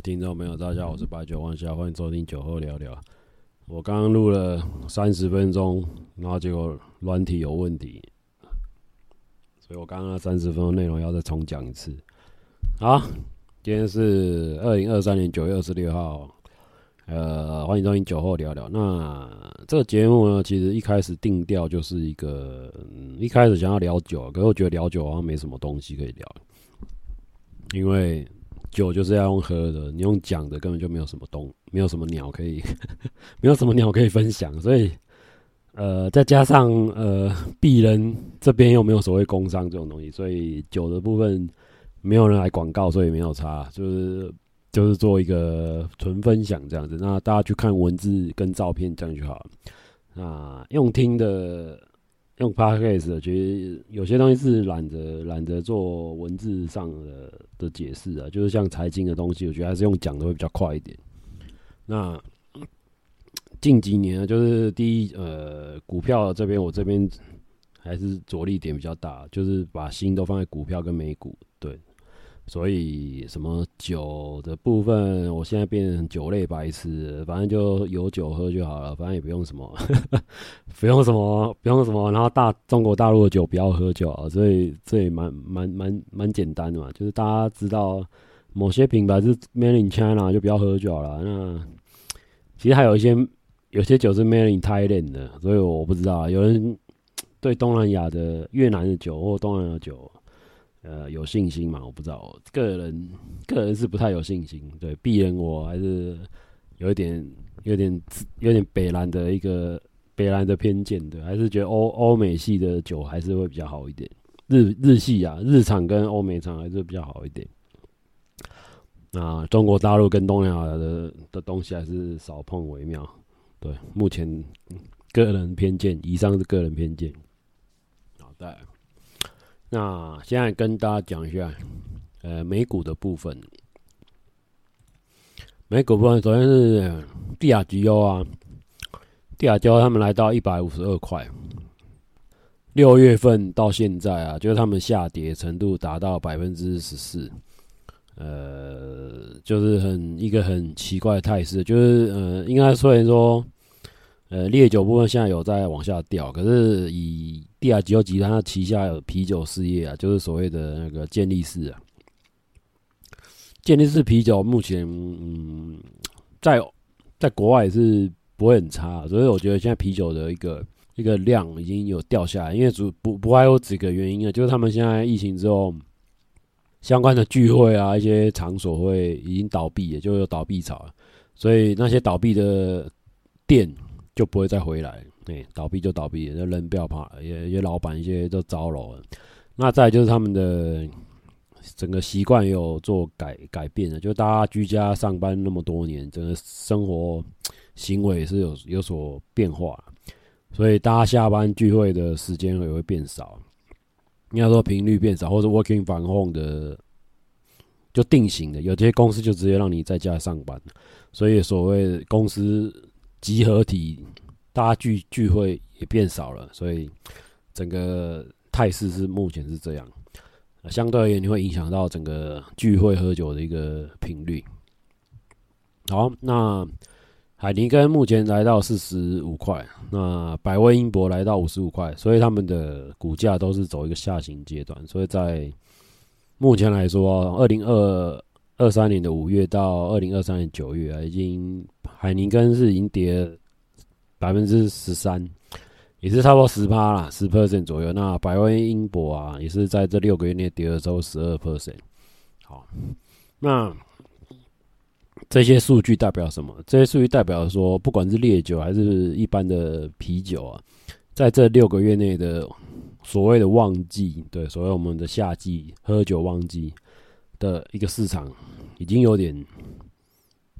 听众朋友，大家好，我是白酒万夏，欢迎收听酒后聊聊。我刚刚录了三十分钟，然后结果软体有问题，所以我刚刚三十分钟内容要再重讲一次。好，今天是二零二三年九月二十六号，呃，欢迎收听酒后聊聊。那这个节目呢，其实一开始定调就是一个，嗯，一开始想要聊酒，可是我觉得聊酒好像没什么东西可以聊，因为。酒就是要用喝的，你用讲的根本就没有什么东，没有什么鸟可以，没有什么鸟可以分享，所以，呃，再加上呃，鄙人这边又没有所谓工商这种东西，所以酒的部分没有人来广告，所以没有差，就是就是做一个纯分享这样子，那大家去看文字跟照片这样就好了，那用听的。用 Podcast 其实有些东西是懒得懒得做文字上的的解释啊，就是像财经的东西，我觉得还是用讲的会比较快一点。那近几年就是第一，呃，股票这边我这边还是着力点比较大，就是把心都放在股票跟美股，对。所以什么酒的部分，我现在变成酒类白痴，反正就有酒喝就好了，反正也不用什么，不用什么，不用什么，然后大中国大陆的酒不要喝酒啊，所以这也蛮蛮蛮蛮简单的嘛，就是大家知道某些品牌是 Made in China 就不要喝酒了。那其实还有一些有些酒是 Made in Thailand 的，所以我不知道有人对东南亚的越南的酒或东南亚酒。呃，有信心嘛？我不知道，个人个人是不太有信心。对，鄙人我还是有一点、有点、有点北兰的一个北兰的偏见，对，还是觉得欧欧美系的酒还是会比较好一点。日日系啊，日产跟欧美厂还是比较好一点。那中国大陆跟东南亚的的东西还是少碰为妙。对，目前个人偏见，以上是个人偏见。好的。那现在跟大家讲一下，呃，美股的部分。美股部分首先是帝亚吉欧啊，帝亚吉欧他们来到一百五十二块，六月份到现在啊，就是他们下跌程度达到百分之十四，呃，就是很一个很奇怪的态势，就是呃，应该虽然说。呃，烈酒部分现在有在往下掉，可是以帝亚吉欧集团旗下有啤酒事业啊，就是所谓的那个健力士啊，健力士啤酒目前嗯，在在国外也是不会很差，所以我觉得现在啤酒的一个一个量已经有掉下来，因为主不不还有几个原因啊，就是他们现在疫情之后相关的聚会啊，一些场所会已经倒闭，也就有倒闭潮，所以那些倒闭的店。就不会再回来，哎、倒闭就倒闭，那人不要怕，也也老板一些都招了。那再就是他们的整个习惯有做改改变了，就大家居家上班那么多年，整个生活行为是有有所变化，所以大家下班聚会的时间也会变少，应该说频率变少，或者 working from home 的就定型的，有些公司就直接让你在家上班，所以所谓公司。集合体，大家聚聚会也变少了，所以整个态势是目前是这样。相对而言，你会影响到整个聚会喝酒的一个频率。好，那海尼根目前来到四十五块，那百威英博来到五十五块，所以他们的股价都是走一个下行阶段。所以在目前来说，二零二二三年的五月到二零二三年九月啊，已经。海尼根是已经跌百分之十三，也是差不多十趴啦，十 percent 左右。那百威英博啊，也是在这六个月内跌了之后十二 percent。好，那这些数据代表什么？这些数据代表说，不管是烈酒还是一般的啤酒啊，在这六个月内的所谓的旺季，对，所谓我们的夏季喝酒旺季的一个市场，已经有点。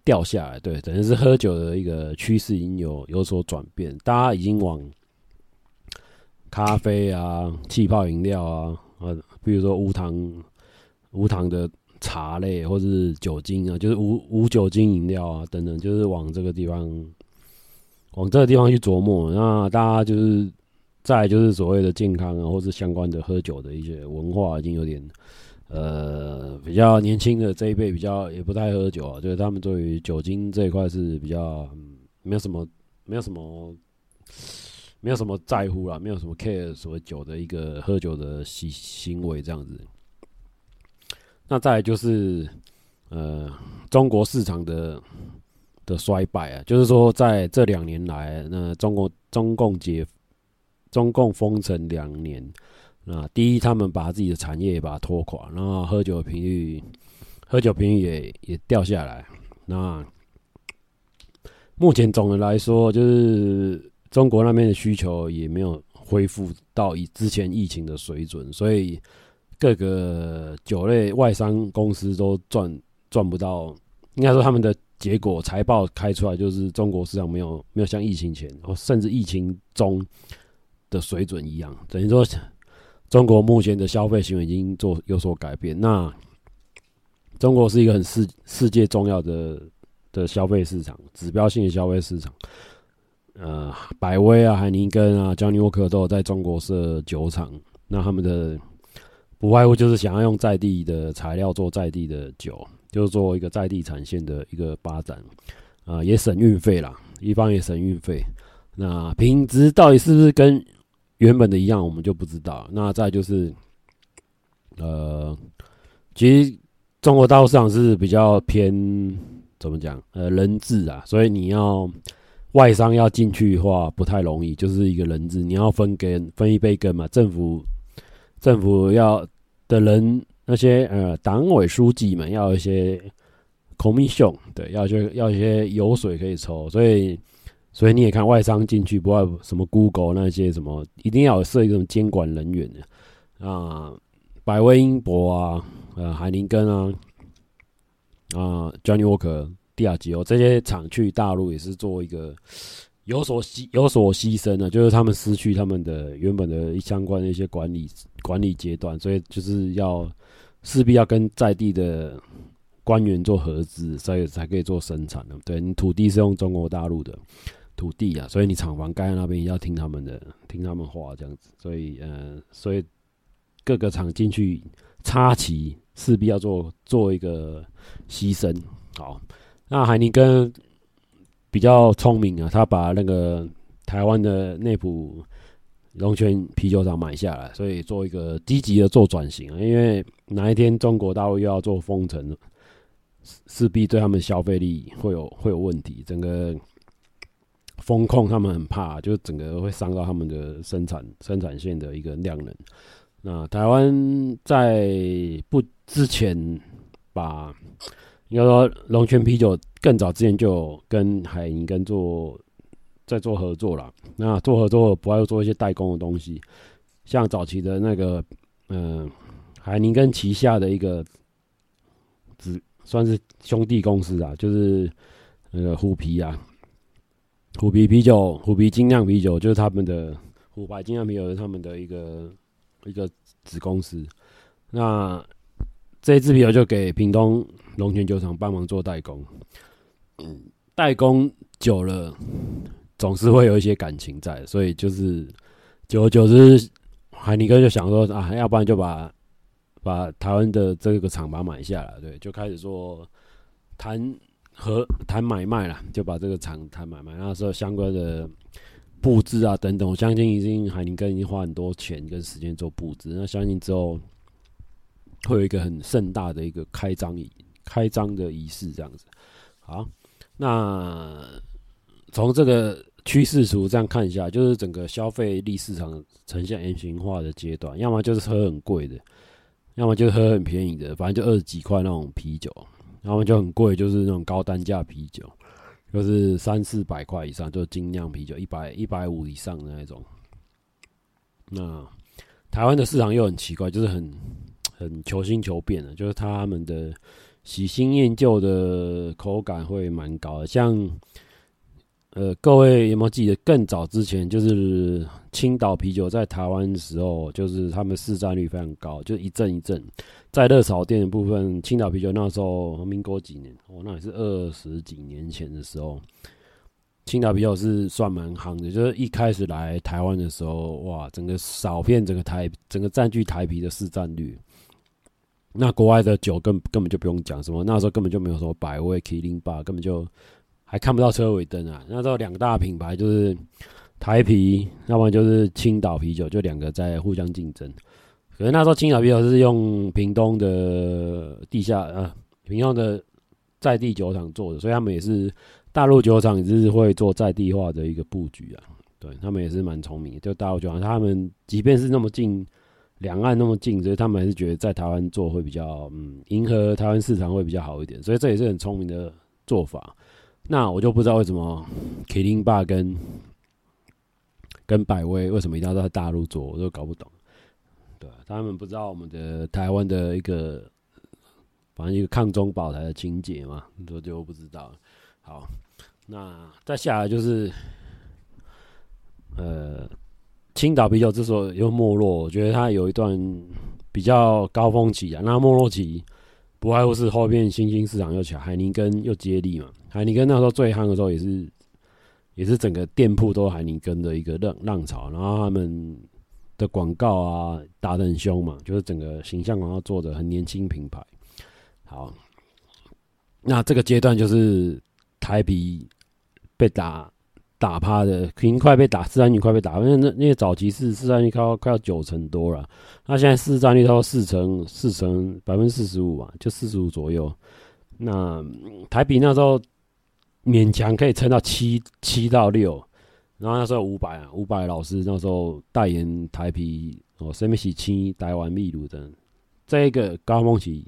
掉下来，对，等于是喝酒的一个趋势已经有有所转变，大家已经往咖啡啊、气泡饮料啊，呃，比如说无糖、无糖的茶类，或是酒精啊，就是无无酒精饮料啊等等，就是往这个地方，往这个地方去琢磨。那大家就是再就是所谓的健康啊，或是相关的喝酒的一些文化，已经有点呃比较年轻的这一辈比较也不太喝酒啊，就是他们对于酒精这一块是比较、嗯、没有什么没有什么没有什么在乎啦，没有什么 care 所谓酒的一个喝酒的行行为这样子。那再就是呃中国市场的。的衰败啊，就是说，在这两年来，那中国中共解中共封城两年，那第一，他们把自己的产业也把它拖垮，然后喝酒频率，喝酒频率也也掉下来。那目前总的来说，就是中国那边的需求也没有恢复到以之前疫情的水准，所以各个酒类外商公司都赚赚不到，应该说他们的。结果财报开出来就是中国市场没有没有像疫情前，甚至疫情中的水准一样，等于说中国目前的消费行为已经做有所改变。那中国是一个很世世界重要的的消费市场，指标性的消费市场。呃，百威啊、海尼根啊、Johnny Walker 都有在中国设酒厂，那他们的不外乎就是想要用在地的材料做在地的酒。就是做一个在地产线的一个发展，啊，也省运费啦，一方也省运费。那品质到底是不是跟原本的一样，我们就不知道。那再就是，呃，其实中国大陆市场是比较偏怎么讲？呃，人治啊，所以你要外商要进去的话不太容易，就是一个人治，你要分给，分一杯羹嘛。政府政府要的人。那些呃，党委书记们要一些 commission，对，要就要一些油水可以抽，所以所以你也看外商进去，不外什么 Google 那些什么，一定要设一种监管人员的啊，百威英博啊，呃，海宁根啊，啊，Johnny Walker、帝亚吉欧这些厂去大陆也是做一个有所牺有所牺牲的，就是他们失去他们的原本的相关的一些管理管理阶段，所以就是要。势必要跟在地的官员做合资，所以才可以做生产的。对，你土地是用中国大陆的土地啊，所以你厂房盖在那边也要听他们的，听他们话这样子。所以，呃，所以各个厂进去插旗，势必要做做一个牺牲。好，那海尼根比较聪明啊，他把那个台湾的内埔。龙泉啤酒厂买下来，所以做一个积极的做转型。因为哪一天中国大陆又要做封城，势必对他们消费力会有会有问题。整个风控他们很怕，就整个会伤到他们的生产生产线的一个量能。那台湾在不之前把，应该说龙泉啤酒更早之前就跟海宁跟做。在做合作了，那做合作不要做一些代工的东西，像早期的那个，嗯、海宁跟旗下的一个子算是兄弟公司啊，就是那个虎皮啊，虎皮啤酒，虎皮精酿啤酒就是他们的虎牌精酿啤酒是他们的一个一个子公司，那这支啤酒就给屏东龙泉酒厂帮忙做代工，嗯，代工久了。总是会有一些感情在，所以就是久而久之，海尼哥就想说啊，要不然就把把台湾的这个厂把它买下来，对，就开始说谈和谈买卖了，就把这个厂谈买卖，那时候相关的布置啊等等，我相信已经海宁根已经花很多钱跟时间做布置，那相信之后会有一个很盛大的一个开张仪开张的仪式这样子。好，那从这个。趋势图这样看一下，就是整个消费力市场呈现 M 型化的阶段，要么就是喝很贵的，要么就是喝很便宜的，反正就二十几块那种啤酒，要么就很贵，就是那种高单价啤酒，就是三四百块以上，就是精酿啤酒，一百一百五以上的那种。那台湾的市场又很奇怪，就是很很求新求变的，就是他们的喜新厌旧的口感会蛮高的，像。呃，各位有没有记得更早之前，就是青岛啤酒在台湾的时候，就是他们市占率非常高，就一阵一阵。在热炒店的部分，青岛啤酒那时候民国几年，哦，那也是二十几年前的时候，青岛啤酒是算蛮夯的。就是一开始来台湾的时候，哇，整个扫遍整个台，整个占据台啤的市占率。那国外的酒根根本就不用讲什么，那时候根本就没有什么百威、麒麟霸，根本就还看不到车尾灯啊。那时候两大品牌就是台啤，要不然就是青岛啤酒，就两个在互相竞争。可是那时候青岛啤酒是用屏东的地下呃屏东的在地酒厂做的，所以他们也是大陆酒厂也是会做在地化的一个布局啊。对他们也是蛮聪明的，就大陆酒厂，他们即便是那么近。两岸那么近，所以他们还是觉得在台湾做会比较，嗯，迎合台湾市场会比较好一点，所以这也是很聪明的做法。那我就不知道为什么麒麟霸跟跟百威为什么一定要在大陆做，我都搞不懂。他们不知道我们的台湾的一个，反正一个抗中保台的情节嘛，这就不知道。好，那再下来就是，呃。青岛啤酒之所以又没落，我觉得它有一段比较高峰期啊。那没落期不外乎是后面新兴市场又起来，海宁根又接力嘛。海宁根那时候最夯的时候，也是也是整个店铺都海宁根的一个浪浪潮。然后他们的广告啊打得很凶嘛，就是整个形象广告做的很年轻品牌。好，那这个阶段就是台啤被打。打趴的，已经快被打，市占率快被打，因为那那个早期是市占率快要快要九成多了，那现在市占率超过四成，四成百分之四十五嘛，就四十五左右。那台啤那时候勉强可以撑到七七到六，然后那时候伍佰啊，伍佰老师那时候代言台啤哦，什么喜青台湾秘鲁的这一个高峰期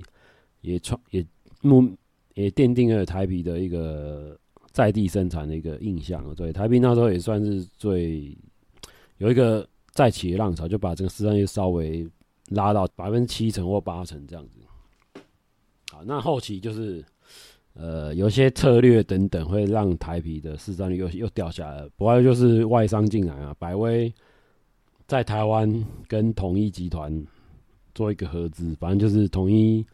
也创也目也奠定了台啤的一个。在地生产的一个印象，对台啤那时候也算是最有一个再起的浪潮，就把这个市场又稍微拉到百分之七成或八成这样子。好，那后期就是呃有些策略等等，会让台啤的市占率又又掉下来。不外就是外商进来啊，百威在台湾跟统一集团做一个合资，反正就是统一。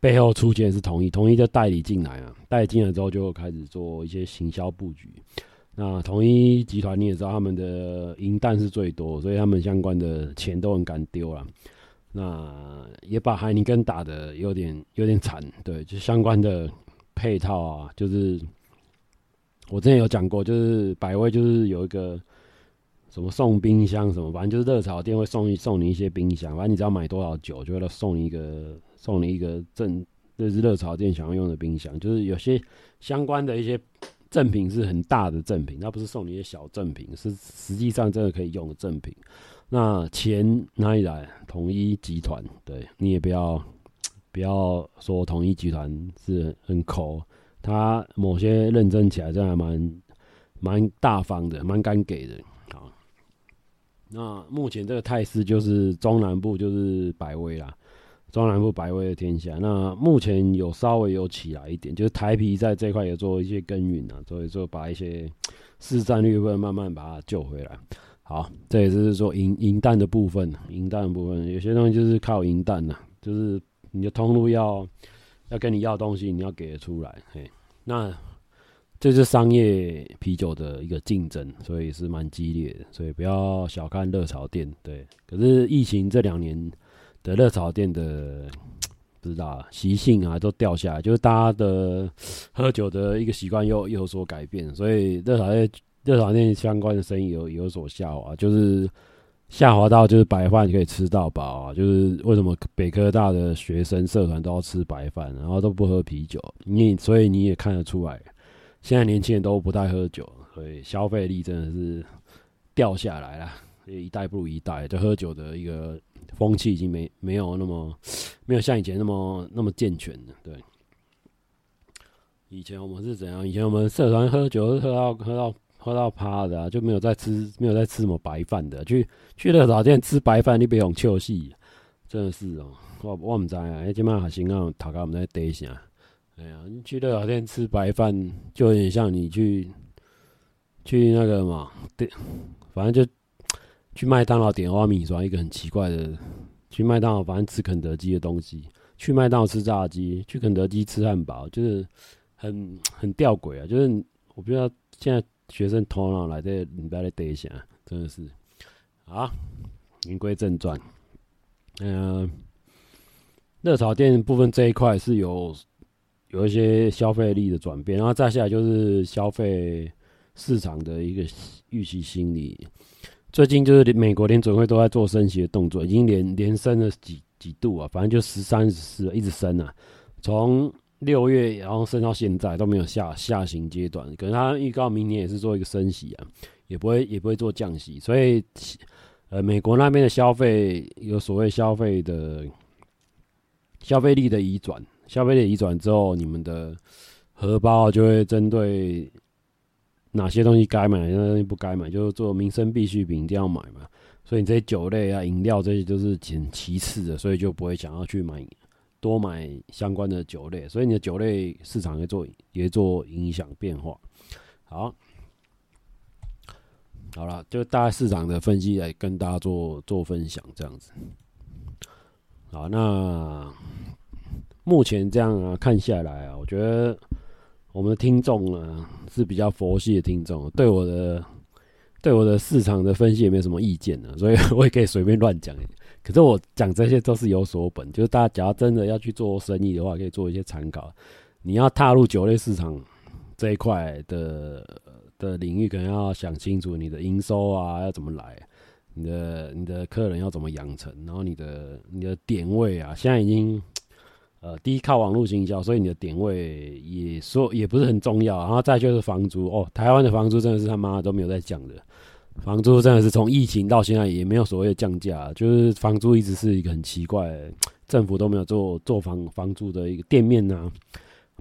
背后出钱是统一，统一就代理进来啊，代理进来之后就开始做一些行销布局。那统一集团你也知道，他们的银弹是最多，所以他们相关的钱都很敢丢了。那也把海尼根打的有点有点惨，对，就相关的配套啊，就是我之前有讲过，就是百威就是有一个什么送冰箱什么，反正就是热炒店会送一送你一些冰箱，反正你只要买多少酒，就会送你一个。送你一个赠，就是热炒店想要用的冰箱，就是有些相关的一些赠品是很大的赠品，那不是送你一些小赠品，是实际上真的可以用的赠品。那钱哪里来？统一集团，对，你也不要不要说统一集团是很抠，他某些认真起来真的还蛮蛮大方的，蛮敢给的。好，那目前这个态势就是中南部就是百威啦。中南部百威的天下，那目前有稍微有起来一点，就是台啤在这块也做一些耕耘啊，所以说把一些市占率会慢慢把它救回来。好，这也是说银银弹的部分，银弹的部分有些东西就是靠银弹呐，就是你的通路要要跟你要东西，你要给得出来。嘿，那这是商业啤酒的一个竞争，所以是蛮激烈的，所以不要小看热炒店。对，可是疫情这两年。的热炒店的不知道习性啊，都掉下来，就是大家的喝酒的一个习惯又有所改变，所以热炒店热炒店相关的生意有有所下滑，就是下滑到就是白饭可以吃到饱啊，就是为什么北科大的学生社团都要吃白饭，然后都不喝啤酒，你所以你也看得出来，现在年轻人都不太喝酒，所以消费力真的是掉下来了，一代不如一代，就喝酒的一个。风气已经没没有那么没有像以前那么那么健全了。对，以前我们是怎样？以前我们社团喝酒喝到喝到喝到趴的啊，就没有在吃没有在吃什么白饭的。去去热炒店吃白饭，你别用笑死，真的是哦、我我唔知啊，哎，今晚还行啊，头壳我们在堆下。哎呀，你去热炒店吃白饭，就有点像你去去那个嘛，对，反正就。去麦当劳点花米刷，一个很奇怪的。去麦当劳反正吃肯德基的东西，去麦当劳吃炸鸡，去肯德基吃汉堡，就是很很吊诡啊！就是我不知道现在学生头脑来这，你不要来等一下，真的是。好，言归正传。嗯、热炒店部分这一块是有有一些消费力的转变，然后再下来就是消费市场的一个预期心理。最近就是美国联准会都在做升息的动作，已经连连升了几几度啊，反正就十三十四一直升啊，从六月然后升到现在都没有下下行阶段，可能他预告明年也是做一个升息啊，也不会也不会做降息，所以呃美国那边的消费有所谓消费的消费力的移转，消费力移转之后，你们的荷包就会针对。哪些东西该买，哪些东西不该买，就是做民生必需品一定要买嘛。所以你这些酒类啊、饮料这些都是仅其次的，所以就不会想要去买多买相关的酒类。所以你的酒类市场也做也做影响变化。好，好了，就大概市场的分析来跟大家做做分享，这样子。好，那目前这样啊，看下来啊，我觉得。我们的听众呢是比较佛系的听众，对我的对我的市场的分析也没有什么意见呢，所以 我也可以随便乱讲。可是我讲这些都是有所本，就是大家假如真的要去做生意的话，可以做一些参考。你要踏入酒类市场这一块的的领域，可能要想清楚你的营收啊要怎么来，你的你的客人要怎么养成，然后你的你的点位啊，现在已经。呃，第一靠网络营销，所以你的点位也说也不是很重要，然后再就是房租哦，台湾的房租真的是他妈都没有在降的，房租真的是从疫情到现在也没有所谓的降价，就是房租一直是一个很奇怪，政府都没有做做房房租的一个店面呐、啊，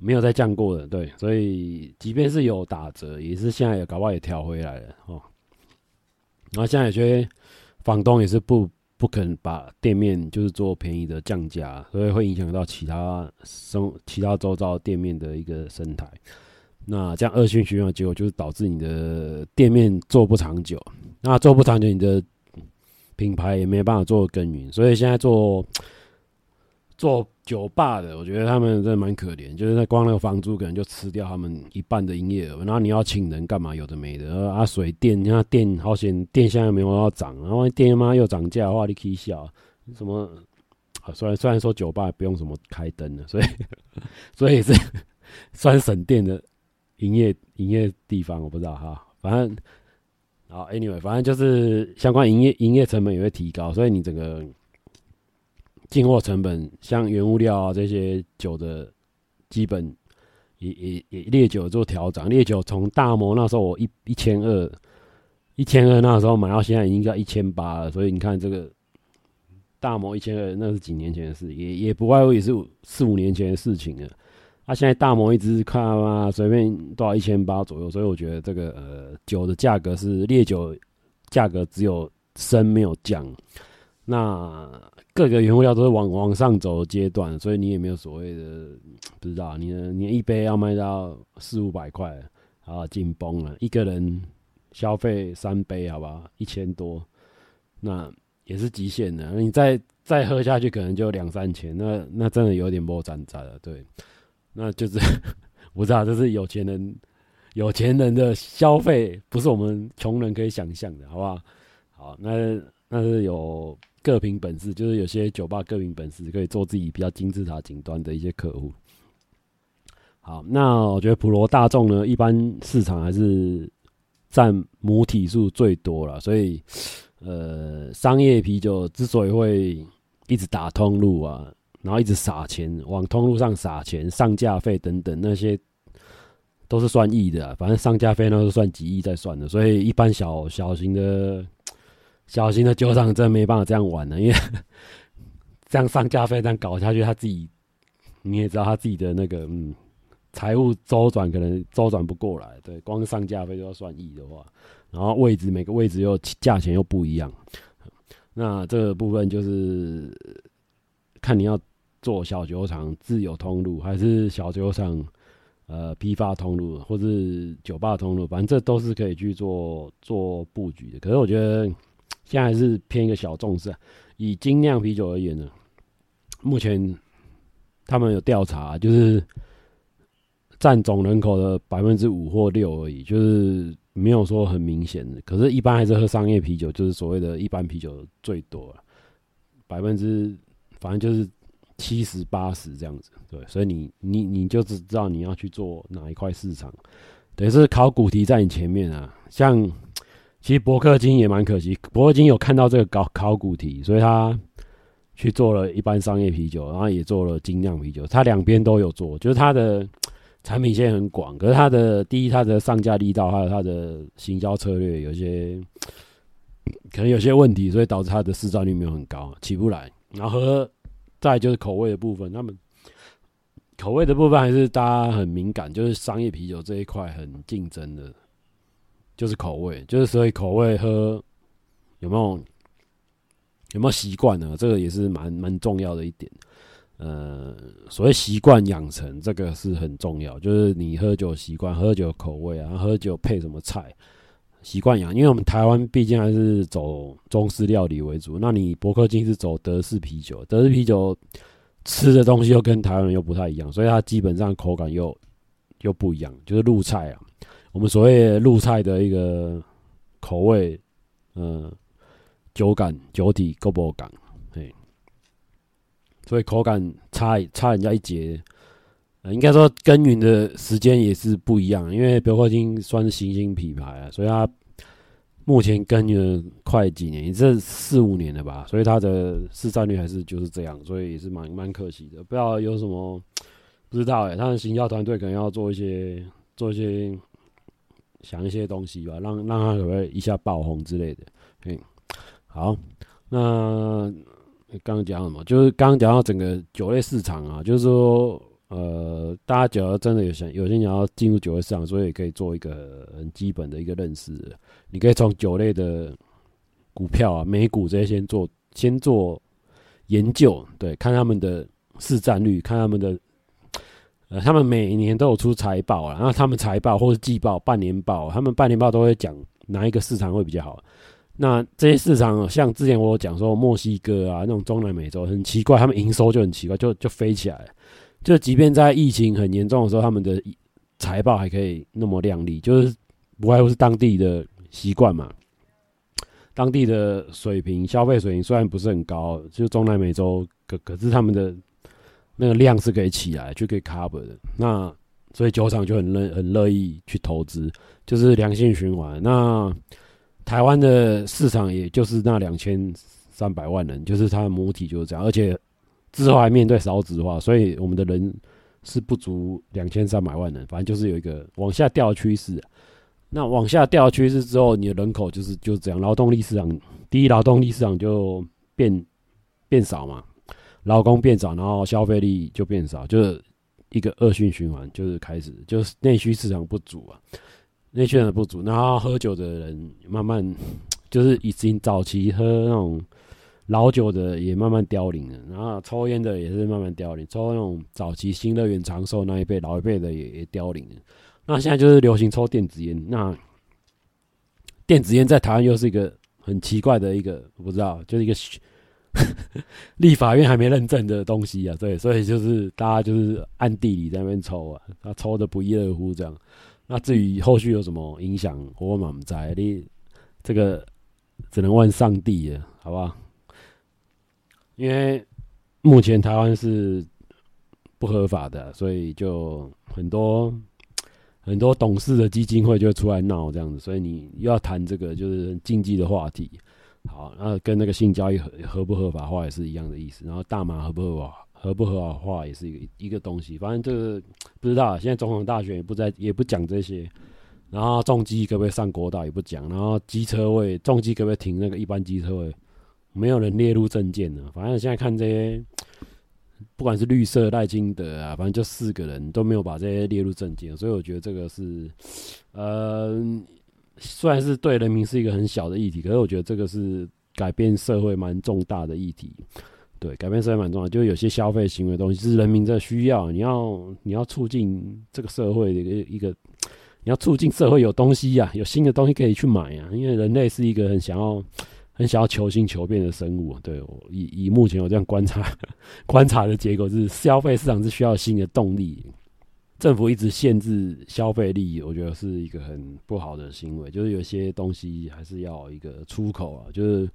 没有再降过的，对，所以即便是有打折，也是现在也搞不好也调回来了哦，然后现在有些房东也是不。不肯把店面就是做便宜的降价，所以会影响到其他生其他周遭店面的一个生态。那这样恶性循环的结果就是导致你的店面做不长久，那做不长久，你的品牌也没办法做耕耘。所以现在做。做酒吧的，我觉得他们真的蛮可怜，就是那光那个房租可能就吃掉他们一半的营业额，然后你要请人干嘛？有的没的，啊，水电，你看电好险，电现在没有要涨，然后电妈又涨价的话，你可以笑什么？啊，虽然虽然说酒吧也不用什么开灯了，所以 所以是 算省电的营业营业地方，我不知道哈，反正好，anyway，反正就是相关营业营业成本也会提高，所以你整个。进货成本，像原物料啊这些酒的基本也也也烈酒做调涨，烈酒从大摩那时候我一一千二，一千二那时候买到现在已经要一千八了，所以你看这个大摩一千二那是几年前的事，也也不外乎也是四五年前的事情了。啊，现在大摩一直看嘛，随便多少一千八左右，所以我觉得这个呃酒的价格是烈酒价格只有升没有降，那。各个原物料都是往往上走的阶段，所以你也没有所谓的不知道，你你一杯要卖到四五百块，啊，紧绷了。一个人消费三杯，好不好？一千多，那也是极限的。你再再喝下去，可能就两三千，那那真的有点不沾在了。对，那就是我知道，这是有钱人有钱人的消费，不是我们穷人可以想象的，好不好？好，那那是有。各凭本事，就是有些酒吧各凭本事，可以做自己比较金字塔顶端的一些客户。好，那我觉得普罗大众呢，一般市场还是占母体数最多了，所以呃，商业啤酒之所以会一直打通路啊，然后一直撒钱往通路上撒钱，上架费等等那些都是算亿的，反正上架费那都算几亿在算的，所以一般小小型的。小型的酒厂真没办法这样玩了，因为 这样上架费这样搞下去，他自己你也知道，他自己的那个嗯财务周转可能周转不过来。对，光上架费就要算亿的话，然后位置每个位置又价钱又不一样，那这个部分就是看你要做小酒厂自有通路，还是小酒厂呃批发通路，或是酒吧通路，反正这都是可以去做做布局的。可是我觉得。现在还是偏一个小众式，以精酿啤酒而言呢，目前他们有调查，就是占总人口的百分之五或六而已，就是没有说很明显的。可是，一般还是喝商业啤酒，就是所谓的一般啤酒最多，百分之反正就是七十八十这样子，对，所以你你你就只知道你要去做哪一块市场，等于是考古题在你前面啊。像其实伯克金也蛮可惜，伯克金有看到这个考考古题，所以他去做了一般商业啤酒，然后也做了精酿啤酒，他两边都有做，就是他的产品线很广，可是他的第一，他的上架力道还有他的行销策略有些可能有些问题，所以导致他的市占率没有很高，起不来，然后和。再就是口味的部分，他们口味的部分还是大家很敏感，就是商业啤酒这一块很竞争的，就是口味，就是所以口味喝有没有有没有习惯呢？这个也是蛮蛮重要的一点。呃，所谓习惯养成，这个是很重要，就是你喝酒习惯，喝酒口味啊，喝酒配什么菜。习惯养，因为我们台湾毕竟还是走中式料理为主。那你伯克金是走德式啤酒，德式啤酒吃的东西又跟台湾人又不太一样，所以它基本上口感又又不一样。就是露菜啊，我们所谓露菜的一个口味，嗯，酒感、酒体够不够感？嘿，所以口感差差人家一截。呃，应该说耕耘的时间也是不一样，因为伯克金算是新兴品牌啊，所以它目前耕耘快几年，也是四五年了吧，所以它的市占率还是就是这样，所以也是蛮蛮可惜的。不知道有什么不知道哎、他的行销团队可能要做一些做一些想一些东西吧，让让他可不可以一下爆红之类的。嗯，好，那刚刚讲什么？就是刚刚讲到整个酒类市场啊，就是说。呃，大家假如真的有想有些想要进入酒类市场，所以也可以做一个很基本的一个认识。你可以从酒类的股票啊、美股这些先做先做研究，对，看他们的市占率，看他们的呃，他们每年都有出财报啊，然后他们财报或是季报、半年报，他们半年报都会讲哪一个市场会比较好。那这些市场，像之前我有讲说墨西哥啊，那种中南美洲很奇怪，他们营收就很奇怪，就就飞起来。就即便在疫情很严重的时候，他们的财报还可以那么亮丽，就是不外乎是当地的习惯嘛，当地的水平消费水平虽然不是很高，就中南美洲可可是他们的那个量是可以起来，就可以 cover 的。那所以酒厂就很乐很乐意去投资，就是良性循环。那台湾的市场也就是那两千三百万人，就是它的母体就是这样，而且。之后还面对少子化，所以我们的人是不足两千三百万人，反正就是有一个往下掉的趋势。那往下掉的趋势之后，你的人口就是就是这样，劳动力市场第一，劳动力市场就变变少嘛，劳工变少，然后消费力就变少，就是一个恶性循环，就是开始就是内需市场不足啊，内需市场不足，然后喝酒的人慢慢 就是已经早期喝那种。老酒的也慢慢凋零了，然后抽烟的也是慢慢凋零，抽那种早期新乐园长寿那一辈老一辈的也也凋零了。那现在就是流行抽电子烟，那电子烟在台湾又是一个很奇怪的一个，我不知道，就是一个 立法院还没认证的东西啊。对，所以就是大家就是暗地里在那边抽啊，他抽的不亦乐乎这样。那至于后续有什么影响，我满不在，你这个只能问上帝了，好不好？因为目前台湾是不合法的，所以就很多很多懂事的基金会就出来闹这样子，所以你又要谈这个就是禁忌的话题。好，那跟那个性交易合合不合法化也是一样的意思。然后大麻合不合法合不合法化也是一个一个东西。反正这个不知道，现在总统大选也不在也不讲这些。然后重机可不可以上国道也不讲。然后机车位重机可不可以停那个一般机车位？没有人列入政见呢，反正现在看这些，不管是绿色赖金德啊，反正就四个人都没有把这些列入政见，所以我觉得这个是，呃，虽然是对人民是一个很小的议题，可是我觉得这个是改变社会蛮重大的议题。对，改变社会蛮重要，就是有些消费行为东西是人民的需要，你要你要促进这个社会的一个一个，你要促进社会有东西呀、有新的东西可以去买呀、因为人类是一个很想要。很想要求新求变的生物，对，我以以目前我这样观察 观察的结果是，消费市场是需要新的动力。政府一直限制消费力，我觉得是一个很不好的行为。就是有些东西还是要一个出口啊，就是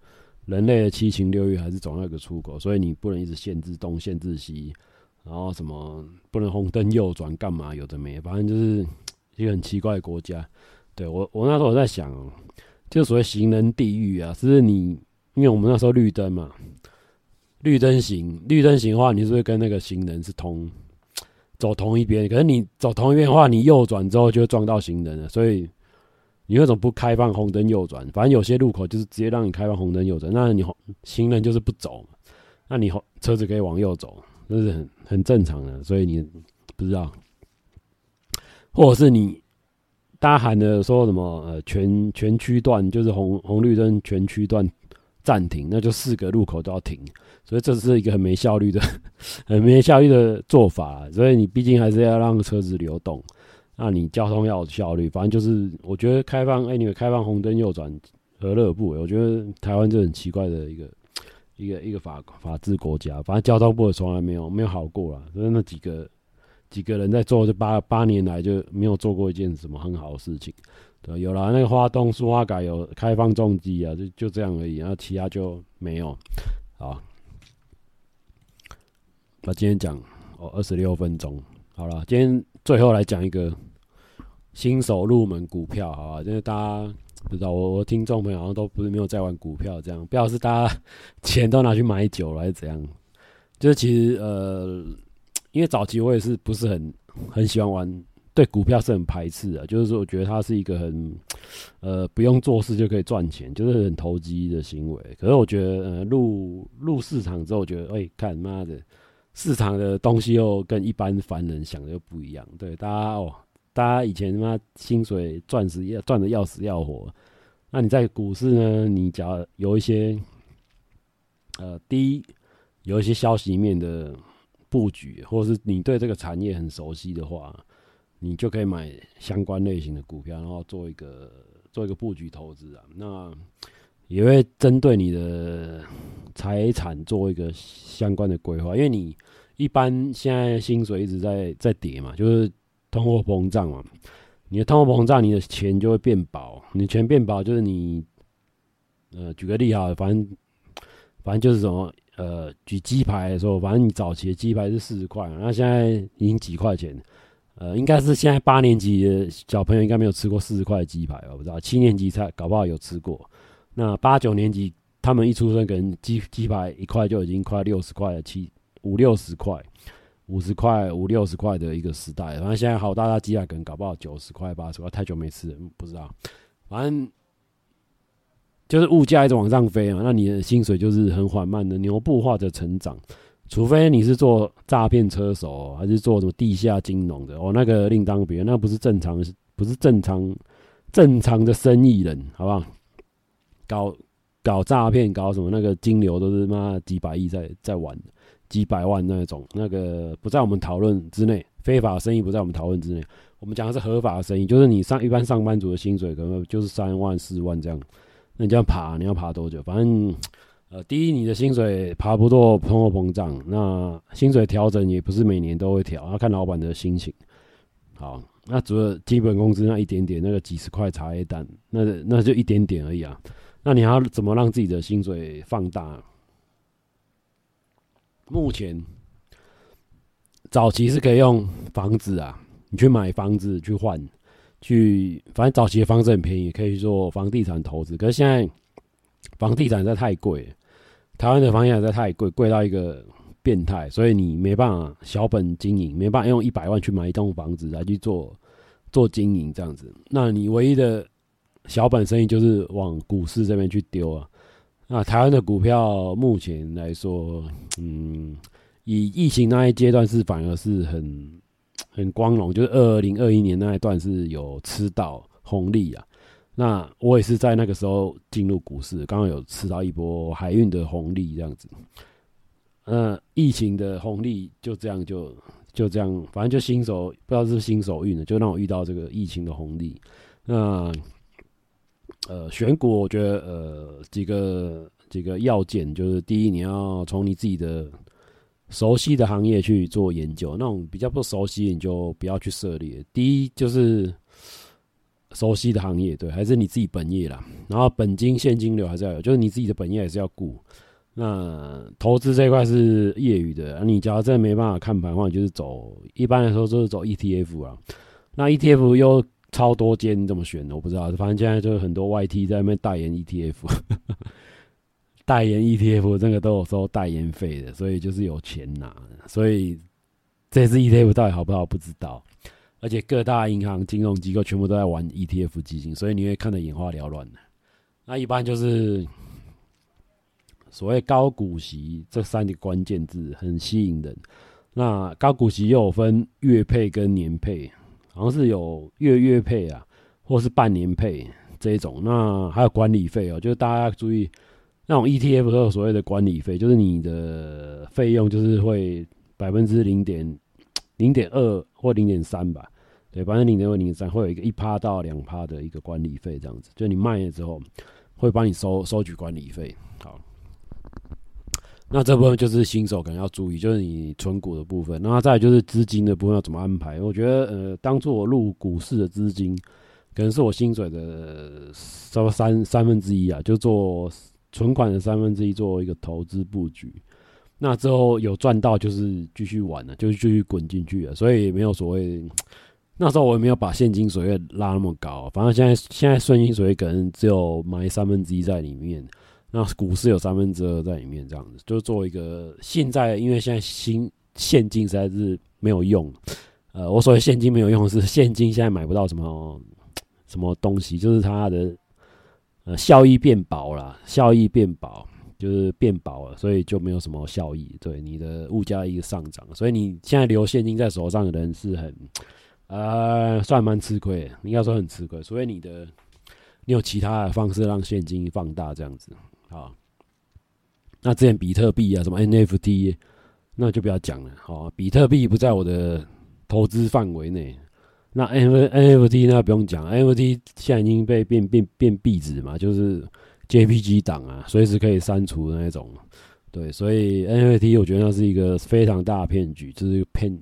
人类的七情六欲还是总要有个出口，所以你不能一直限制东、限制西，然后什么不能红灯右转干嘛？有的没，反正就是 一个很奇怪的国家。对我，我那时候我在想，就所谓行人地狱啊，只是你，因为我们那时候绿灯嘛，绿灯行，绿灯行的话，你是不是跟那个行人是同走同一边？可是你走同一边的话，你右转之后就会撞到行人了，所以。你为什么不开放红灯右转？反正有些路口就是直接让你开放红灯右转，那你行人就是不走，那你车子可以往右走，这是很很正常的。所以你不知道，或者是你大家喊的说什么呃全全区段就是红红绿灯全区段暂停，那就四个路口都要停，所以这是一个很没效率的、很没效率的做法。所以你毕竟还是要让车子流动。那你交通要有效率，反正就是我觉得开放，哎、欸，你们开放红灯右转何乐不为？我觉得台湾就很奇怪的一个一个一个法法治国家，反正交通部从来没有没有好过啦。所以那几个几个人在做，这八八年来就没有做过一件什么很好的事情。对，有了那个花东苏花改有开放重机啊，就就这样而已，然后其他就没有。好，那今天讲哦二十六分钟，好了，今天最后来讲一个。新手入门股票，好吧，因为大家不知道，我我听众朋友好像都不是没有在玩股票，这样不知道是大家 钱都拿去买酒了还是怎样？就是其实呃，因为早期我也是不是很很喜欢玩，对股票是很排斥的，就是说我觉得它是一个很呃不用做事就可以赚钱，就是很投机的行为。可是我觉得呃入入市场之后，我觉得哎、看妈的，市场的东西又跟一般凡人想的又不一样，对大家哦。大家以前他妈薪水赚死要赚的要死要活，那你在股市呢？你只要有一些，呃，第一有一些消息面的布局，或者是你对这个产业很熟悉的话，你就可以买相关类型的股票，然后做一个做一个布局投资啊。那也会针对你的财产做一个相关的规划，因为你一般现在薪水一直在在跌嘛，就是。通货膨胀嘛，你的通货膨胀，你的钱就会变薄。你钱变薄，就是你，呃，举个例哈，反正反正就是什么，呃，举鸡排的时候，反正你早期的鸡排是四十块，那现在已经几块钱，呃，应该是现在八年级的小朋友应该没有吃过四十块的鸡排吧？我不知道，七年级才搞不好有吃过。那八九年级他们一出生，可能鸡鸡排一块就已经快六十块了，七五六十块。五十块、五六十块的一个时代，反正现在好大大鸡啊，可能搞不好九十块、八十块，太久没吃，不知道。反正就是物价一直往上飞啊，那你的薪水就是很缓慢的牛步化的成长，除非你是做诈骗车手，还是做什么地下金融的，哦，那个另当别论，那不是正常，不是正常正常的生意人，好不好？搞搞诈骗，搞什么那个金流都是妈几百亿在在玩。几百万那种，那个不在我们讨论之内，非法生意不在我们讨论之内。我们讲的是合法的生意，就是你上一般上班族的薪水可能就是三万四万这样。那你这样爬，你要爬多久？反正呃，第一，你的薪水爬不过通货膨胀，那薪水调整也不是每年都会调，要看老板的心情。好，那除了基本工资那一点点，那个几十块茶叶蛋，那那就一点点而已啊。那你要怎么让自己的薪水放大？目前早期是可以用房子啊，你去买房子去换，去反正早期的房子很便宜，可以做房地产投资。可是现在房地产实在太贵，台湾的房地产实在太贵，贵到一个变态，所以你没办法小本经营，没办法用一百万去买一栋房子来去做做经营这样子。那你唯一的小本生意就是往股市这边去丢啊。那台湾的股票目前来说，嗯，以疫情那一阶段是反而是很很光荣，就是二零二一年那一段是有吃到红利啊。那我也是在那个时候进入股市，刚刚有吃到一波海运的红利这样子。呃，疫情的红利就这样就就这样，反正就新手不知道是不是新手运的，就让我遇到这个疫情的红利。那。呃，选股我觉得呃几个几个要件，就是第一，你要从你自己的熟悉的行业去做研究，那种比较不熟悉，你就不要去涉猎。第一就是熟悉的行业，对，还是你自己本业啦。然后本金现金流还是要有，就是你自己的本业还是要顾。那投资这一块是业余的，你假如真的没办法看盘的话，你就是走一般来说就是走 ETF 啊。那 ETF 又超多间，你怎么选？我不知道，反正现在就是很多 YT 在那边代言 ETF，代言 ETF 这个都有收代言费的，所以就是有钱拿。所以这支 ETF 到底好不好不知道，而且各大银行、金融机构全部都在玩 ETF 基金，所以你会看得眼花缭乱的。那一般就是。所谓高股息这三个关键字很吸引人。那高股息又有分月配跟年配，好像是有月月配啊，或是半年配这一种。那还有管理费哦，就是大家要注意，那种 ETF 都有所谓的管理费，就是你的费用就是会百分之零点零点二或零点三吧，对，百分之零点二零点三会有一个一趴到两趴的一个管理费这样子，就你卖了之后会帮你收收取管理费。好。那这部分就是新手可能要注意，就是你存股的部分。那再来就是资金的部分要怎么安排？我觉得，呃，当初我入股市的资金，可能是我薪水的差不多三三分之一啊，就做存款的三分之一做一个投资布局。那之后有赚到，就是继续玩了，就是继续滚进去了。所以没有所谓，那时候我也没有把现金水位拉那么高。反正现在现在顺心水位可能只有埋三分之一在里面。那股市有三分之二在里面，这样子就做一个。现在因为现在新现金实在是没有用，呃，我所谓现金没有用是现金现在买不到什么 什么东西，就是它的呃效益变薄了，效益变薄就是变薄了，所以就没有什么效益。对你的物价一个上涨，所以你现在留现金在手上的人是很呃算蛮吃亏，应该说很吃亏。所以你的你有其他的方式让现金放大这样子。好，那之前比特币啊，什么 NFT，那就不要讲了。好，比特币不在我的投资范围内。那 N NFT 那不用讲，NFT 现在已经被变变变壁纸嘛，就是 JPG 档啊，随时可以删除的那种。对，所以 NFT 我觉得那是一个非常大的骗局，就是骗，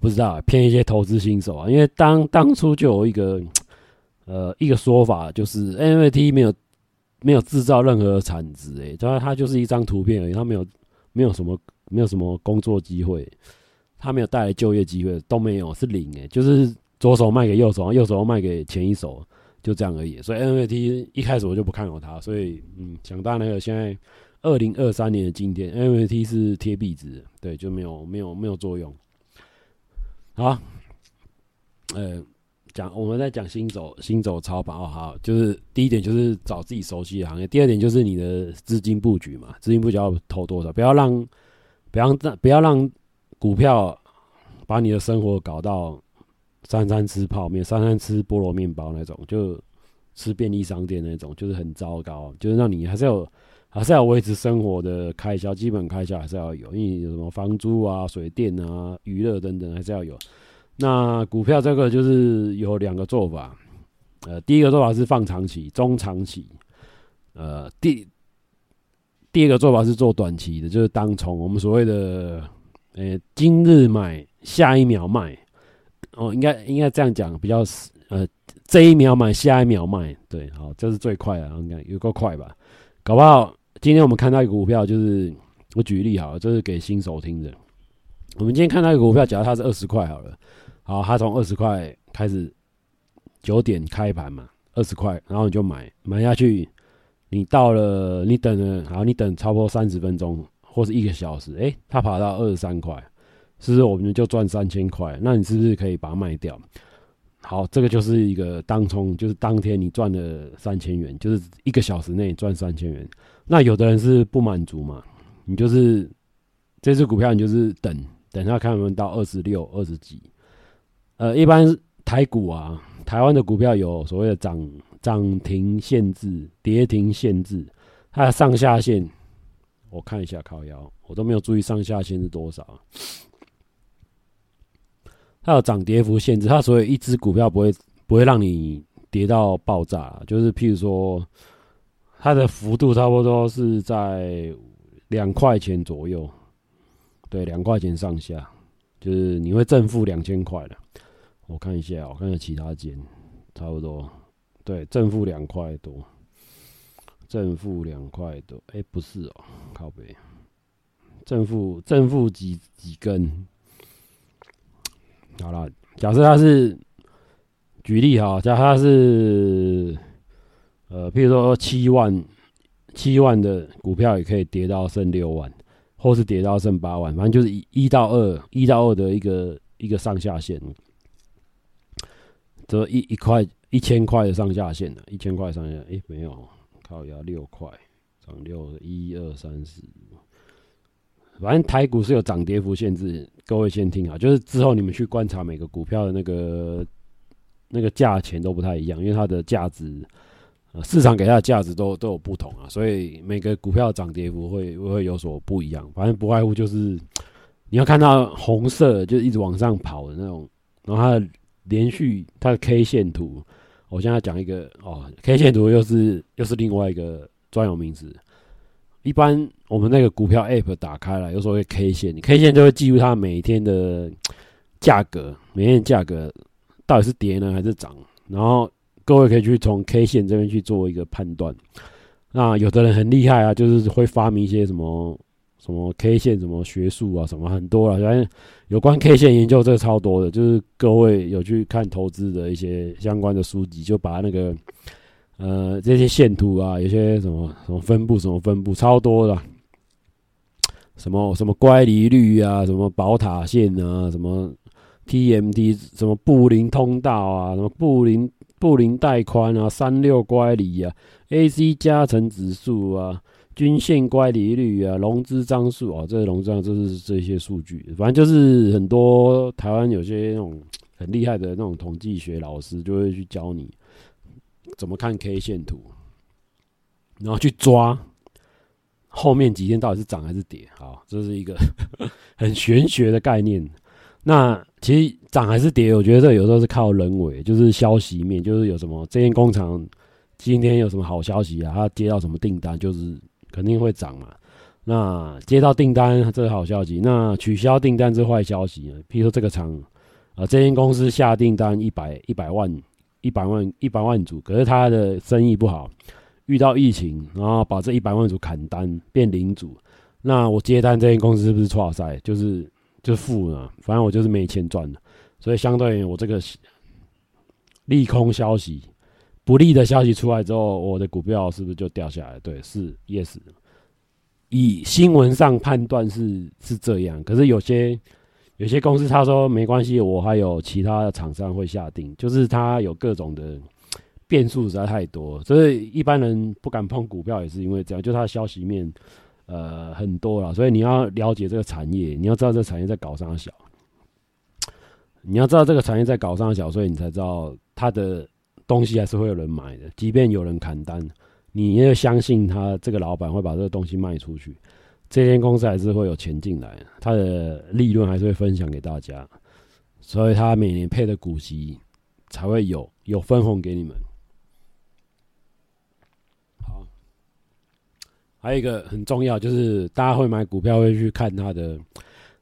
不知道骗一些投资新手啊。因为当当初就有一个呃一个说法，就是 NFT 没有。没有制造任何产值，诶，它它就是一张图片而已，它没有没有什么没有什么工作机会，他没有带来就业机会，都没有，是零诶，就是左手卖给右手，右手卖给前一手，就这样而已。所以 NFT 一开始我就不看好它，所以嗯，想到那个，现在二零二三年的今天，NFT 是贴壁纸，对，就没有没有没有作用。好，呃。讲我们在讲新手新手操盘哦，好，就是第一点就是找自己熟悉的行业，第二点就是你的资金布局嘛，资金布局要投多少，不要让不要让不要让股票把你的生活搞到三餐吃泡面，三餐吃菠萝面包那种，就吃便利商店那种，就是很糟糕，就是让你还是要还是要维持生活的开销，基本开销还是要有，因为有什么房租啊、水电啊、娱乐等等还是要有。那股票这个就是有两个做法，呃，第一个做法是放长期、中长期，呃，第第二个做法是做短期的，就是当冲。我们所谓的，呃、欸，今日买，下一秒卖，哦，应该应该这样讲比较，呃，这一秒买，下一秒卖，对，好，这是最快的，应该有够快吧？搞不好今天我们看到一个股票，就是我举例好了，这是给新手听的。我们今天看到一个股票，假如它是二十块好了。好，它从二十块开始，九点开盘嘛，二十块，然后你就买买下去，你到了，你等了，好，你等超过三十分钟或是一个小时，诶，它跑到二十三块，是不是我们就赚三千块？那你是不是可以把它卖掉？好，这个就是一个当冲，就是当天你赚了三千元，就是一个小时内赚三千元。那有的人是不满足嘛，你就是这只股票，你就是等等它看有没有到二十六、二十几。呃，一般台股啊，台湾的股票有所谓的涨涨停限制、跌停限制，它的上下限，我看一下靠腰，我都没有注意上下限是多少。它有涨跌幅限制，它所以一只股票不会不会让你跌到爆炸，就是譬如说，它的幅度差不多是在两块钱左右，对，两块钱上下，就是你会正负两千块的。我看一下，我看一下其他间，差不多，对，正负两块多，正负两块多，哎、不是哦，靠背，正负正负几几根？好了，假设它是，举例哈，假设它是，呃，譬如说七万，七万的股票也可以跌到剩六万，或是跌到剩八万，反正就是一一到二，一到二的一个一个上下限。这一一块一千块的上下限的，一千块上下，哎、欸，没有，靠压六块，涨六一二三四，反正台股是有涨跌幅限制，各位先听好，就是之后你们去观察每个股票的那个那个价钱都不太一样，因为它的价值，呃，市场给它的价值都都有不同啊，所以每个股票涨跌幅会会有所不一样，反正不外乎就是你要看到红色就一直往上跑的那种，然后它的。连续它的 K 线图，我现在讲一个哦，K 线图又是又是另外一个专有名词。一般我们那个股票 App 打开了，有时候会 K 线，K 线就会记录它每天的价格，每天价格到底是跌呢还是涨？然后各位可以去从 K 线这边去做一个判断。那有的人很厉害啊，就是会发明一些什么。什么 K 线什么学术啊，什么很多了，反正有关 K 线研究这个超多的，就是各位有去看投资的一些相关的书籍，就把那个呃这些线图啊，有些什么什么分布什么分布超多的，什么什么乖离率啊，什么宝塔线啊，什么 TMT，什么布林通道啊，什么布林布林带宽啊，三六乖离啊，AC 加成指数啊。均线乖离率啊，融资张数啊，这融资张就是这些数据，反正就是很多台湾有些那种很厉害的那种统计学老师就会去教你怎么看 K 线图，然后去抓后面几天到底是涨还是跌。好，这是一个 很玄学的概念。那其实涨还是跌，我觉得这有时候是靠人为，就是消息面，就是有什么这间工厂今天有什么好消息啊，他接到什么订单，就是。肯定会涨嘛？那接到订单这是好消息，那取消订单是坏消息。譬如说这个厂，啊，这间公司下订单一百一百万一百万一百万组，可是他的生意不好，遇到疫情，然后把这一百万组砍单变零组。那我接单这间公司是不是挫赛？就是就负了，反正我就是没钱赚的。所以相对于我这个利空消息。不利的消息出来之后，我的股票是不是就掉下来？对，是 yes。以新闻上判断是是这样，可是有些有些公司他说没关系，我还有其他的厂商会下定，就是他有各种的变数实在太多，所以一般人不敢碰股票也是因为这样，就他的消息面呃很多了，所以你要了解这个产业，你要知道这个产业在搞啥小，你要知道这个产业在搞啥小，所以你才知道它的。东西还是会有人买的，即便有人砍单，你也相信他这个老板会把这个东西卖出去，这间公司还是会有钱进来，他的利润还是会分享给大家，所以他每年配的股息才会有有分红给你们。好，还有一个很重要，就是大家会买股票会去看他的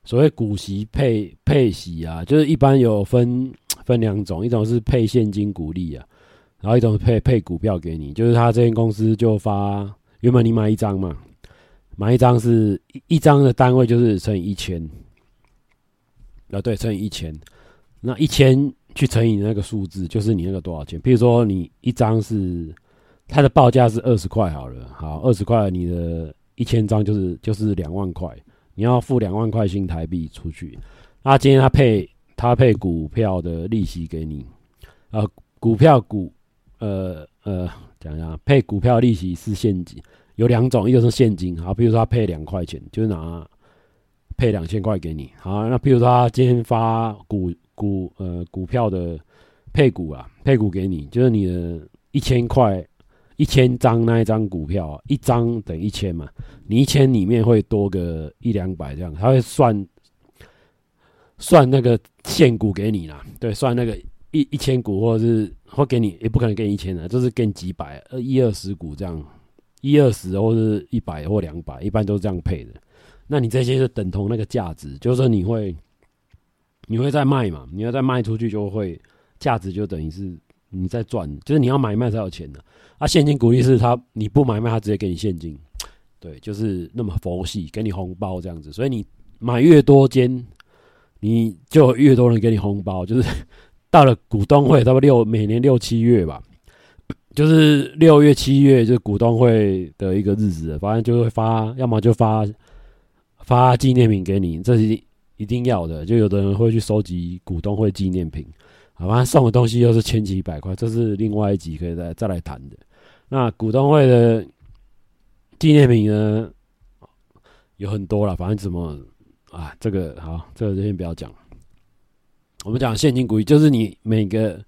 所谓股息配配息啊，就是一般有分分两种，一种是配现金股利啊。然后一种配配股票给你，就是他这间公司就发，原本你买一张嘛，买一张是一一张的单位就是乘以一千，啊对，乘以一千，那一千去乘以那个数字，就是你那个多少钱？比如说你一张是它的报价是二十块好了，好二十块，你的一千张就是就是两万块，你要付两万块新台币出去。那今天他配他配股票的利息给你，啊股票股。呃呃，讲一下，配股票利息是现金，有两种，一个是现金，好，比如说他配两块钱，就是拿配两千块给你，好，那比如说他今天发股股呃股票的配股啊，配股给你，就是你的一千块一千张那一张股票，一张等于一千嘛，你一千里面会多个一两百这样，他会算算那个现股给你啦，对，算那个一一千股或者是。会给你，也不可能给你一千的，就是给你几百，呃，一二十股这样，一二十或是一百或两百，一般都是这样配的。那你这些是等同那个价值，就是说你会，你会再卖嘛？你要再卖出去，就会价值就等于是你在赚，就是你要买卖才有钱的。啊，现金股利是他你不买卖，他直接给你现金，对，就是那么佛系，给你红包这样子。所以你买越多间，你就越多人给你红包。就是到了股东会，差不多六每年六七月吧，就是六月七月就是股东会的一个日子，反正就会发，要么就发发纪念品给你，这是一定要的。就有的人会去收集股东会纪念品。好吧，送的东西又是千奇百怪，这是另外一集可以再再来谈的。那股东会的纪念品呢，有很多了，反正怎么啊，这个好，这个就先不要讲。我们讲现金股利，就是你每个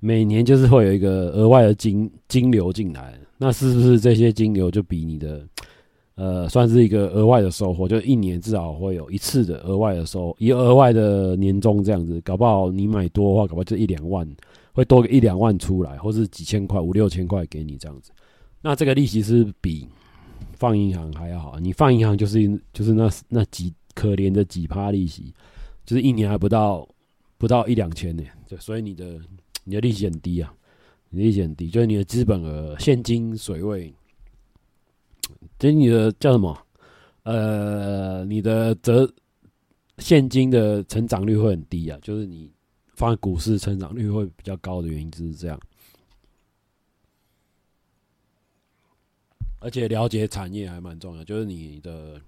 每年就是会有一个额外的金金流进来，那是不是这些金流就比你的？呃，算是一个额外的收获，就一年至少会有一次的额外的收，一额外的年终这样子，搞不好你买多的话，搞不好就一两万，会多个一两万出来，或是几千块、五六千块给你这样子。那这个利息是比放银行还要好，你放银行就是就是那那几可怜的几趴利息，就是一年还不到不到一两千呢，对，所以你的你的利息很低啊，你的利息很低，就是你的资本额现金水位。所以你的叫什么？呃，你的折现金的成长率会很低啊，就是你放在股市成长率会比较高的原因就是这样。而且了解产业还蛮重要，就是你的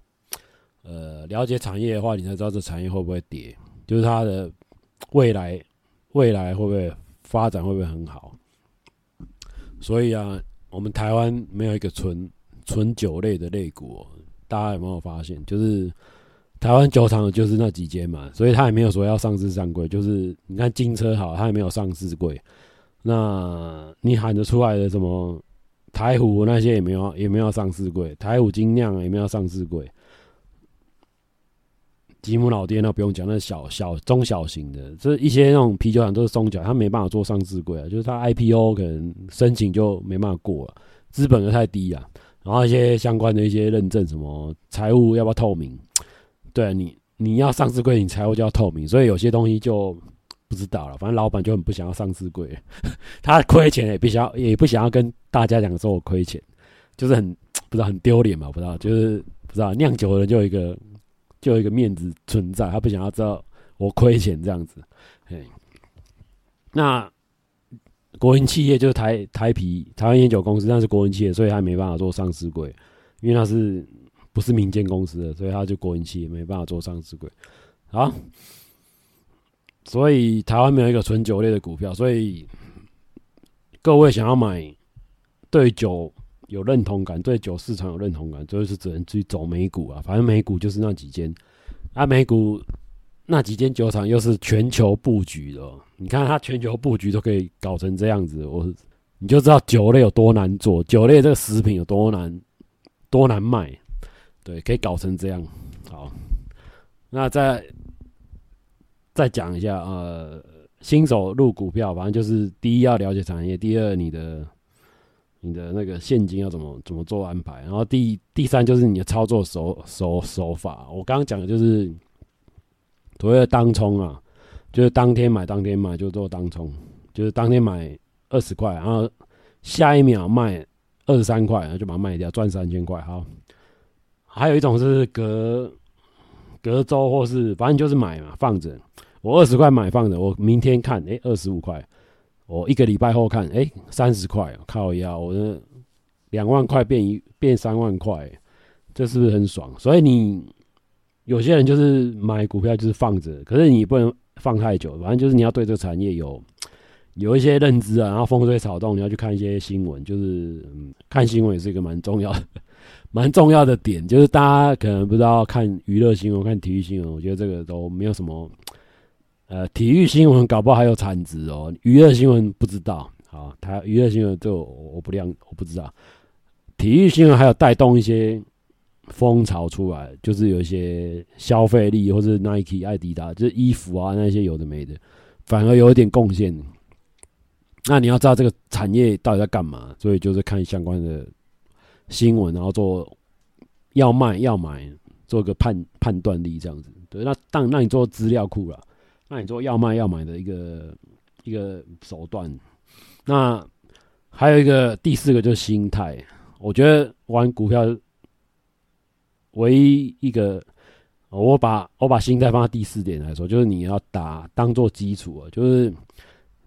呃了解产业的话，你才知道这产业会不会跌，就是它的未来未来会不会发展会不会很好。所以啊，我们台湾没有一个纯。纯酒类的类股，大家有没有发现？就是台湾酒厂就是那几间嘛，所以他也没有说要上市上柜。就是你看金车好，他也没有上市柜。那你喊得出来的什么台虎那些也没有，也没有上市柜。台虎精酿也没有上市柜。吉姆老爹那不用讲，那小小中小型的，这一些那种啤酒厂都是松脚，他没办法做上市柜啊。就是他 IPO 可能申请就没办法过了，资本额太低啊。然后一些相关的一些认证，什么财务要不要透明？对你，你要上市柜，你财务就要透明。所以有些东西就不知道了。反正老板就很不想要上市柜，他亏钱也不想要，也不想要跟大家讲说我亏钱，就是很不知道很丢脸嘛，不知道就是不知道酿酒的人就有一个就有一个面子存在，他不想要知道我亏钱这样子。嘿，那。国营企业就是台台啤台湾烟酒公司，那是国营企业，所以他没办法做上市柜，因为他是不是民间公司的，所以他就国营企业没办法做上市柜。好，所以台湾没有一个纯酒类的股票，所以各位想要买对酒有认同感、对酒市场有认同感，就是只能去走美股啊。反正美股就是那几间，啊，美股。那几间酒厂又是全球布局的，你看它全球布局都可以搞成这样子，我你就知道酒类有多难做，酒类这个食品有多难多难卖，对，可以搞成这样。好，那再再讲一下，呃，新手入股票，反正就是第一要了解产业，第二你的你的那个现金要怎么怎么做安排，然后第第三就是你的操作手手手法。我刚刚讲的就是。所谓的当冲啊，就是当天买当天卖，就做当冲，就是当天买二十块，然后下一秒卖二十三块，然后就把它卖掉，赚三千块。好，还有一种是隔隔周或是反正就是买嘛，放着。我二十块买放着，我明天看，哎，二十五块。我一个礼拜后看，哎，三十块，靠腰，我的两万块变一变三万块，这是不是很爽？所以你。有些人就是买股票就是放着，可是你不能放太久。反正就是你要对这个产业有有一些认知啊，然后风吹草动你要去看一些新闻，就是嗯，看新闻也是一个蛮重要的、蛮重要的点。就是大家可能不知道看娱乐新闻、看体育新闻，我觉得这个都没有什么。呃，体育新闻搞不好还有产值哦，娱乐新闻不知道。好，它娱乐新闻就我不亮，我不知道。体育新闻还有带动一些。风潮出来，就是有一些消费力，或是 Nike、爱迪达，就是衣服啊那些有的没的，反而有一点贡献。那你要知道这个产业到底在干嘛，所以就是看相关的新闻，然后做要卖要买，做个判判断力这样子。对，那当那你做资料库了，那你做要卖要买的一个一个手段。那还有一个第四个就是心态，我觉得玩股票唯一一个，我把我把心态放在第四点来说，就是你要打当做基础啊，就是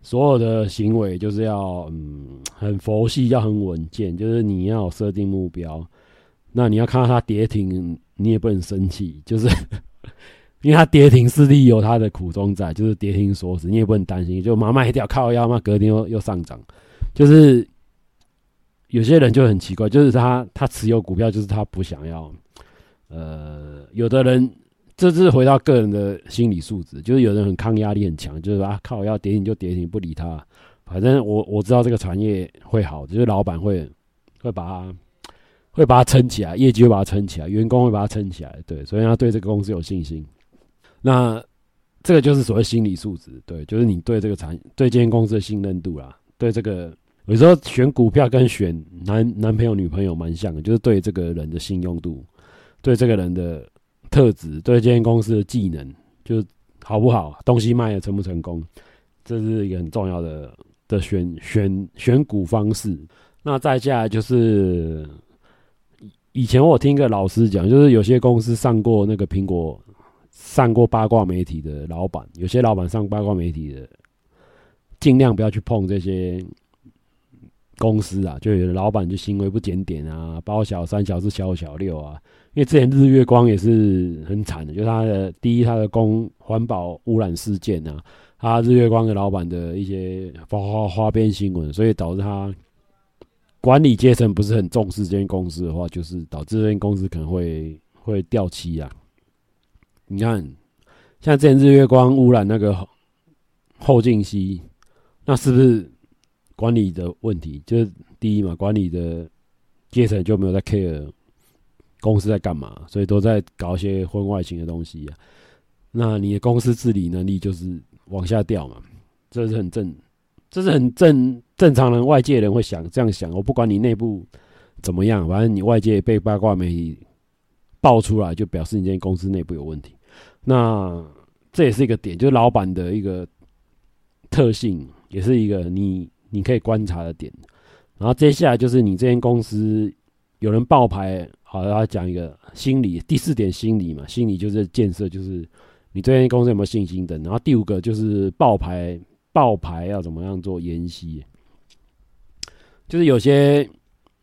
所有的行为就是要嗯很佛系，要很稳健，就是你要设定目标。那你要看到它跌停，你也不能生气，就是因为它跌停势必有它的苦衷在，就是跌停锁死，你也不能担心，就马上卖掉靠腰嘛，隔天又又上涨，就是有些人就很奇怪，就是他他持有股票，就是他不想要，呃，有的人这是回到个人的心理素质，就是有人很抗压力很强，就是啊靠腰跌停就跌停，不理他，反正我我知道这个产业会好，就是老板会会把它。会把它撑起来，业绩会把它撑起来，员工会把它撑起来，对，所以他对这个公司有信心。那这个就是所谓心理素质，对，就是你对这个产对这间公司的信任度啦，对这个有时候选股票跟选男男朋友女朋友蛮像的，就是对这个人的信用度，对这个人的特质，对这间公司的技能，就是好不好，东西卖的成不成功，这是一个很重要的的选选选股方式。那再下来就是。以前我听一个老师讲，就是有些公司上过那个苹果，上过八卦媒体的老板，有些老板上八卦媒体的，尽量不要去碰这些公司啊。就有的老板就行为不检点啊，包小三、小四、小五、小六啊。因为之前日月光也是很惨的，就是他的第一，他的公环保污染事件啊，他日月光的老板的一些花花花边新闻，所以导致他。管理阶层不是很重视这间公司的话，就是导致这间公司可能会会掉漆啊。你看，像之前日月光污染那个后劲溪，那是不是管理的问题？就是第一嘛，管理的阶层就没有在 care 公司在干嘛，所以都在搞一些婚外情的东西啊。那你的公司治理能力就是往下掉嘛，这是很正。这是很正正常人，外界人会想这样想。我不管你内部怎么样，反正你外界被八卦媒体爆出来，就表示你这间公司内部有问题。那这也是一个点，就是老板的一个特性，也是一个你你可以观察的点。然后接下来就是你这间公司有人爆牌，好，要讲一个心理。第四点心理嘛，心理就是建设，就是你这间公司有没有信心等。然后第五个就是爆牌。爆牌要怎么样做研析？就是有些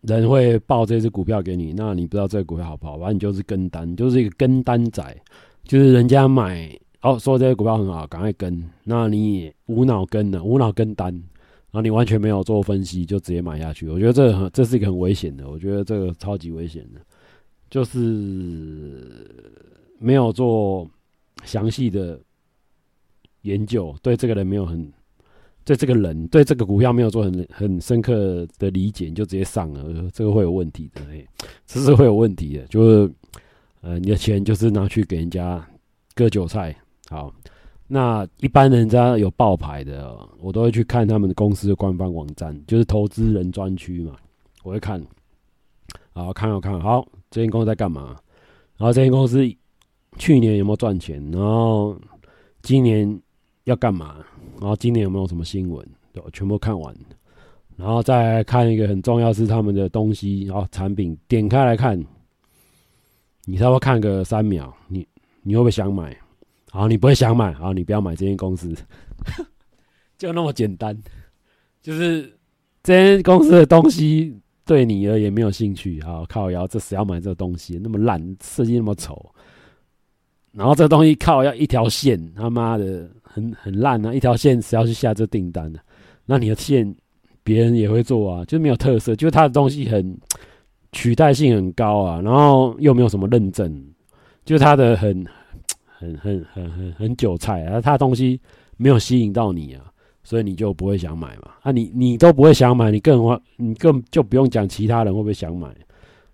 人会报这只股票给你，那你不知道这个股票好不好，反正你就是跟单，就是一个跟单仔，就是人家买哦，说这个股票很好，赶快跟，那你也无脑跟的，无脑跟单，然后你完全没有做分析就直接买下去，我觉得这很，这是一个很危险的，我觉得这个超级危险的，就是没有做详细的研究，对这个人没有很。对这个人，对这个股票没有做很很深刻的理解，你就直接上了，这个会有问题的，哎，这是会有问题的，就是，呃，你的钱就是拿去给人家割韭菜。好，那一般人家有报牌的，我都会去看他们的公司的官方网站，就是投资人专区嘛，我会看，好，看好看好，这间公司在干嘛？然后这间公司去年有没有赚钱？然后今年要干嘛？然后今年有没有什么新闻？对，全部看完，然后再看一个很重要是他们的东西，然后产品点开来看，你稍微看个三秒，你你会不会想买？好，你不会想买，好，你不要买这间公司，就那么简单，就是这间公司的东西对你而言没有兴趣，好，靠腰，这谁要买这个东西？那么烂，设计那么丑，然后这东西靠要一条线，他妈的！很很烂啊！一条线谁要去下这订单呢？那你的线别人也会做啊，就没有特色，就是他的东西很取代性很高啊，然后又没有什么认证，就是它的很很很很很很韭菜啊，它的东西没有吸引到你啊，所以你就不会想买嘛。啊你，你都不会想买，你更你更就不用讲其他人会不会想买，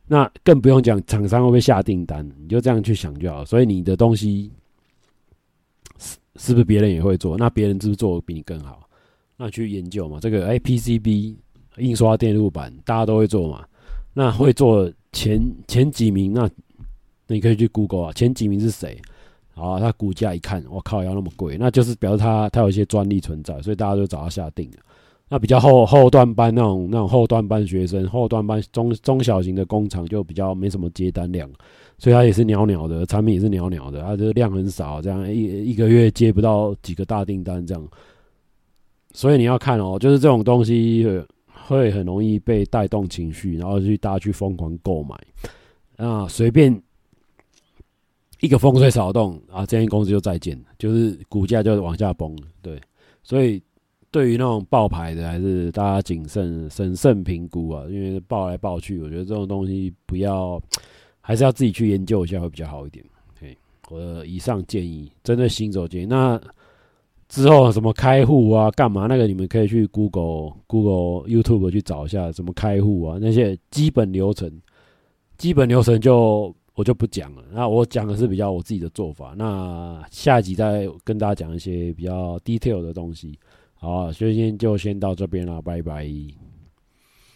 那更不用讲厂商会不会下订单，你就这样去想就好。所以你的东西。是是不是别人也会做？那别人是不是做的比你更好？那去研究嘛。这个哎，PCB 印刷电路板大家都会做嘛。那会做前前几名，那你可以去 Google 啊，前几名是谁？啊，他股价一看，我靠，要那么贵，那就是表示他他有一些专利存在，所以大家就找他下定了。那比较后后段班那种那种后段班学生，后段班中中小型的工厂就比较没什么接单量，所以它也是鸟鸟的产品也是鸟鸟的，它的量很少，这样一一个月接不到几个大订单这样。所以你要看哦，就是这种东西会很容易被带动情绪，然后去大家去疯狂购买啊，随便一个风吹草动啊，这间公司就再见，就是股价就往下崩了。对，所以。对于那种爆牌的，还是大家谨慎、审慎评估啊，因为爆来爆去，我觉得这种东西不要，还是要自己去研究一下会比较好一点。嘿，我的以上建议，针对新手建议。那之后什么开户啊、干嘛？那个你们可以去 Google、Google、YouTube 去找一下，怎么开户啊，那些基本流程，基本流程就我就不讲了。那我讲的是比较我自己的做法。那下集再跟大家讲一些比较 detail 的东西。好，所以今天就先到这边了，拜拜。